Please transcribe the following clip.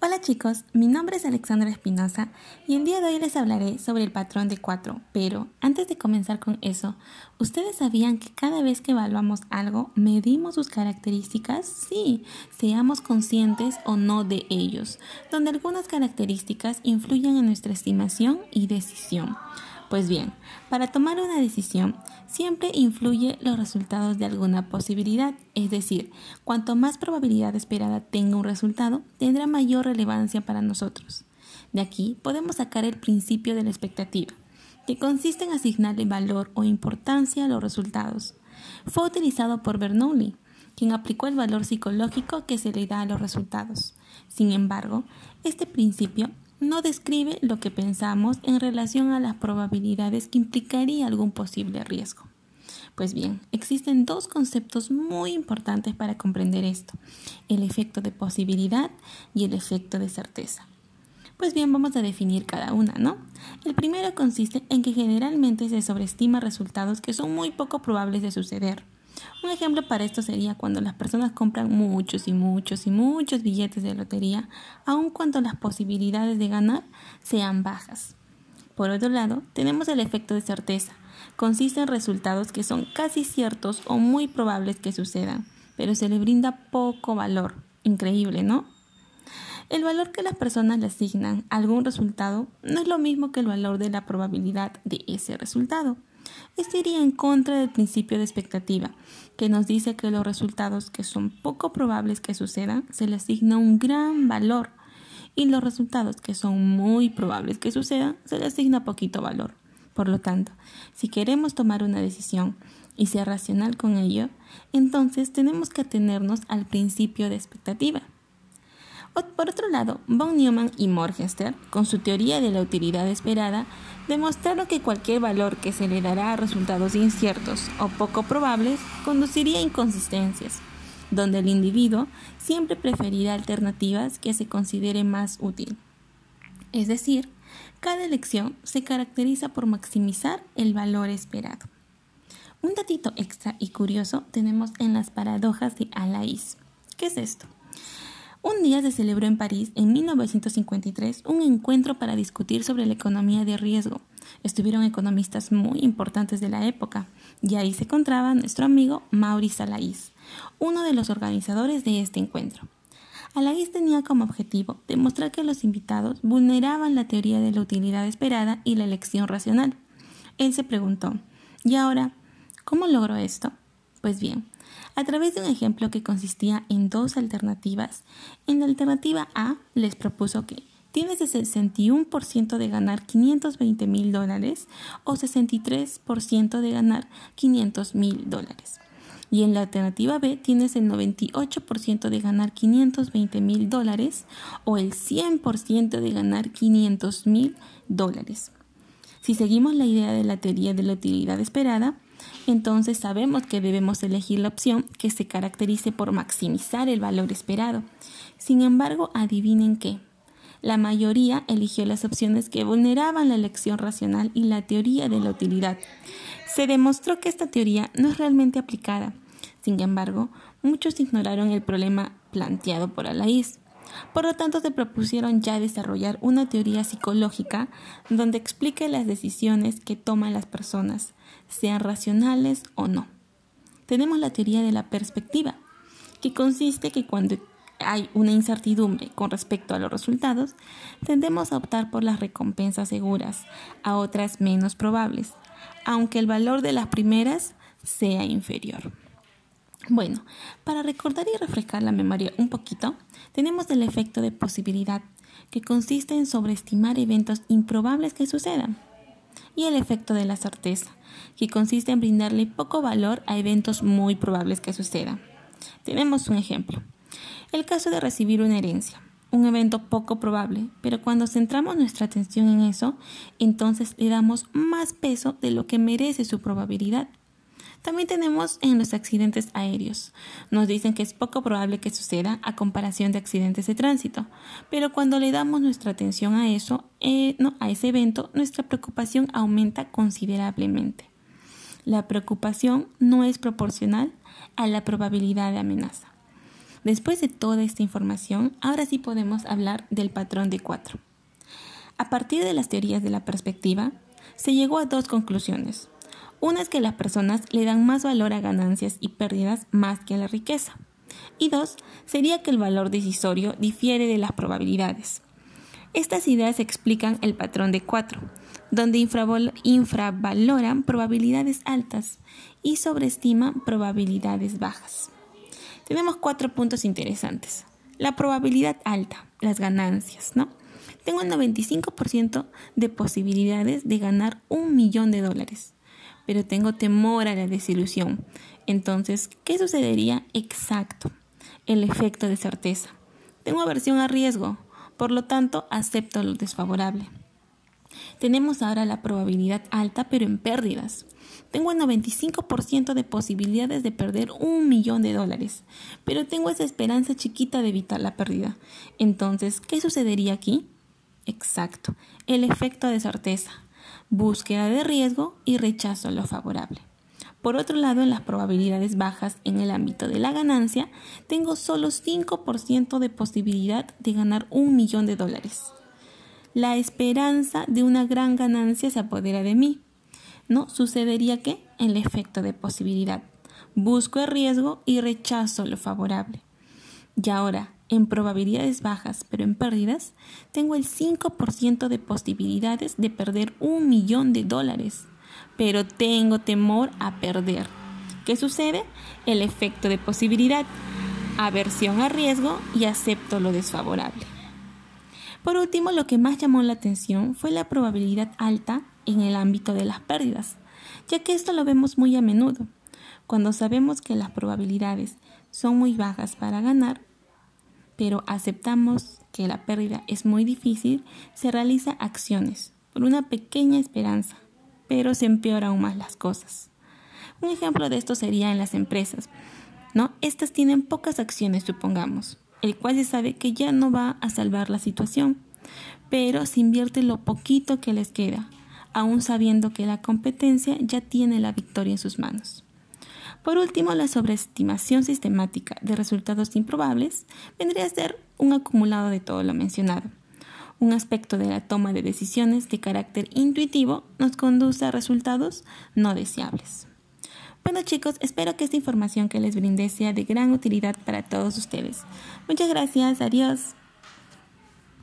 Hola chicos, mi nombre es Alexandra Espinosa y el día de hoy les hablaré sobre el patrón de 4, pero antes de comenzar con eso, ¿ustedes sabían que cada vez que evaluamos algo medimos sus características? Sí, seamos conscientes o no de ellos, donde algunas características influyen en nuestra estimación y decisión. Pues bien, para tomar una decisión siempre influye los resultados de alguna posibilidad, es decir, cuanto más probabilidad esperada tenga un resultado, tendrá mayor relevancia para nosotros. De aquí podemos sacar el principio de la expectativa, que consiste en asignarle valor o importancia a los resultados. Fue utilizado por Bernoulli, quien aplicó el valor psicológico que se le da a los resultados. Sin embargo, este principio no describe lo que pensamos en relación a las probabilidades que implicaría algún posible riesgo. Pues bien, existen dos conceptos muy importantes para comprender esto, el efecto de posibilidad y el efecto de certeza. Pues bien, vamos a definir cada una, ¿no? El primero consiste en que generalmente se sobreestima resultados que son muy poco probables de suceder. Un ejemplo para esto sería cuando las personas compran muchos y muchos y muchos billetes de lotería, aun cuando las posibilidades de ganar sean bajas. Por otro lado, tenemos el efecto de certeza. Consiste en resultados que son casi ciertos o muy probables que sucedan, pero se le brinda poco valor. Increíble, ¿no? El valor que las personas le asignan a algún resultado no es lo mismo que el valor de la probabilidad de ese resultado. Esto iría en contra del principio de expectativa, que nos dice que los resultados que son poco probables que sucedan se le asigna un gran valor y los resultados que son muy probables que sucedan se le asigna poquito valor. Por lo tanto, si queremos tomar una decisión y ser racional con ello, entonces tenemos que atenernos al principio de expectativa. Por otro lado, von Neumann y Morgenstern, con su teoría de la utilidad esperada, demostraron que cualquier valor que se le dará a resultados inciertos o poco probables conduciría a inconsistencias, donde el individuo siempre preferirá alternativas que se considere más útil. Es decir, cada elección se caracteriza por maximizar el valor esperado. Un datito extra y curioso tenemos en las paradojas de Alaís. ¿Qué es esto? Un día se celebró en París, en 1953, un encuentro para discutir sobre la economía de riesgo. Estuvieron economistas muy importantes de la época, y ahí se encontraba nuestro amigo Maurice Alaís, uno de los organizadores de este encuentro. Alaís tenía como objetivo demostrar que los invitados vulneraban la teoría de la utilidad esperada y la elección racional. Él se preguntó, ¿y ahora cómo logró esto? Pues bien, a través de un ejemplo que consistía en dos alternativas. En la alternativa A les propuso que tienes el 61% de ganar 520 mil dólares o 63% de ganar 500 mil dólares. Y en la alternativa B tienes el 98% de ganar 520 mil dólares o el 100% de ganar 500 mil dólares. Si seguimos la idea de la teoría de la utilidad esperada, entonces sabemos que debemos elegir la opción que se caracterice por maximizar el valor esperado. Sin embargo, adivinen qué. La mayoría eligió las opciones que vulneraban la elección racional y la teoría de la utilidad. Se demostró que esta teoría no es realmente aplicada. Sin embargo, muchos ignoraron el problema planteado por Alaís. Por lo tanto, se propusieron ya desarrollar una teoría psicológica donde explique las decisiones que toman las personas, sean racionales o no. Tenemos la teoría de la perspectiva, que consiste que cuando hay una incertidumbre con respecto a los resultados, tendemos a optar por las recompensas seguras, a otras menos probables, aunque el valor de las primeras sea inferior. Bueno, para recordar y refrescar la memoria un poquito, tenemos el efecto de posibilidad, que consiste en sobreestimar eventos improbables que sucedan, y el efecto de la certeza, que consiste en brindarle poco valor a eventos muy probables que sucedan. Tenemos un ejemplo. El caso de recibir una herencia, un evento poco probable, pero cuando centramos nuestra atención en eso, entonces le damos más peso de lo que merece su probabilidad. También tenemos en los accidentes aéreos. Nos dicen que es poco probable que suceda a comparación de accidentes de tránsito, pero cuando le damos nuestra atención a eso, eh, a ese evento, nuestra preocupación aumenta considerablemente. La preocupación no es proporcional a la probabilidad de amenaza. Después de toda esta información, ahora sí podemos hablar del patrón de cuatro. A partir de las teorías de la perspectiva, se llegó a dos conclusiones. Una es que las personas le dan más valor a ganancias y pérdidas más que a la riqueza. Y dos, sería que el valor decisorio difiere de las probabilidades. Estas ideas explican el patrón de cuatro, donde infravaloran probabilidades altas y sobreestiman probabilidades bajas. Tenemos cuatro puntos interesantes. La probabilidad alta, las ganancias, ¿no? Tengo el 95% de posibilidades de ganar un millón de dólares, pero tengo temor a la desilusión. Entonces, ¿qué sucedería? Exacto, el efecto de certeza. Tengo aversión a riesgo, por lo tanto, acepto lo desfavorable. Tenemos ahora la probabilidad alta, pero en pérdidas. Tengo el 95% de posibilidades de perder un millón de dólares, pero tengo esa esperanza chiquita de evitar la pérdida. Entonces, ¿qué sucedería aquí? Exacto, el efecto de certeza, búsqueda de riesgo y rechazo lo favorable. Por otro lado, en las probabilidades bajas en el ámbito de la ganancia, tengo solo 5% de posibilidad de ganar un millón de dólares. La esperanza de una gran ganancia se apodera de mí. ¿No? Sucedería que el efecto de posibilidad. Busco el riesgo y rechazo lo favorable. Y ahora, en probabilidades bajas, pero en pérdidas, tengo el 5% de posibilidades de perder un millón de dólares pero tengo temor a perder. ¿Qué sucede? El efecto de posibilidad, aversión a riesgo y acepto lo desfavorable. Por último, lo que más llamó la atención fue la probabilidad alta en el ámbito de las pérdidas, ya que esto lo vemos muy a menudo. Cuando sabemos que las probabilidades son muy bajas para ganar, pero aceptamos que la pérdida es muy difícil, se realiza acciones por una pequeña esperanza pero se empeoran aún más las cosas. Un ejemplo de esto sería en las empresas, ¿no? Estas tienen pocas acciones, supongamos, el cual se sabe que ya no va a salvar la situación, pero se invierte lo poquito que les queda, aún sabiendo que la competencia ya tiene la victoria en sus manos. Por último, la sobreestimación sistemática de resultados improbables vendría a ser un acumulado de todo lo mencionado un aspecto de la toma de decisiones de carácter intuitivo nos conduce a resultados no deseables. Bueno chicos, espero que esta información que les brindé sea de gran utilidad para todos ustedes. Muchas gracias, adiós.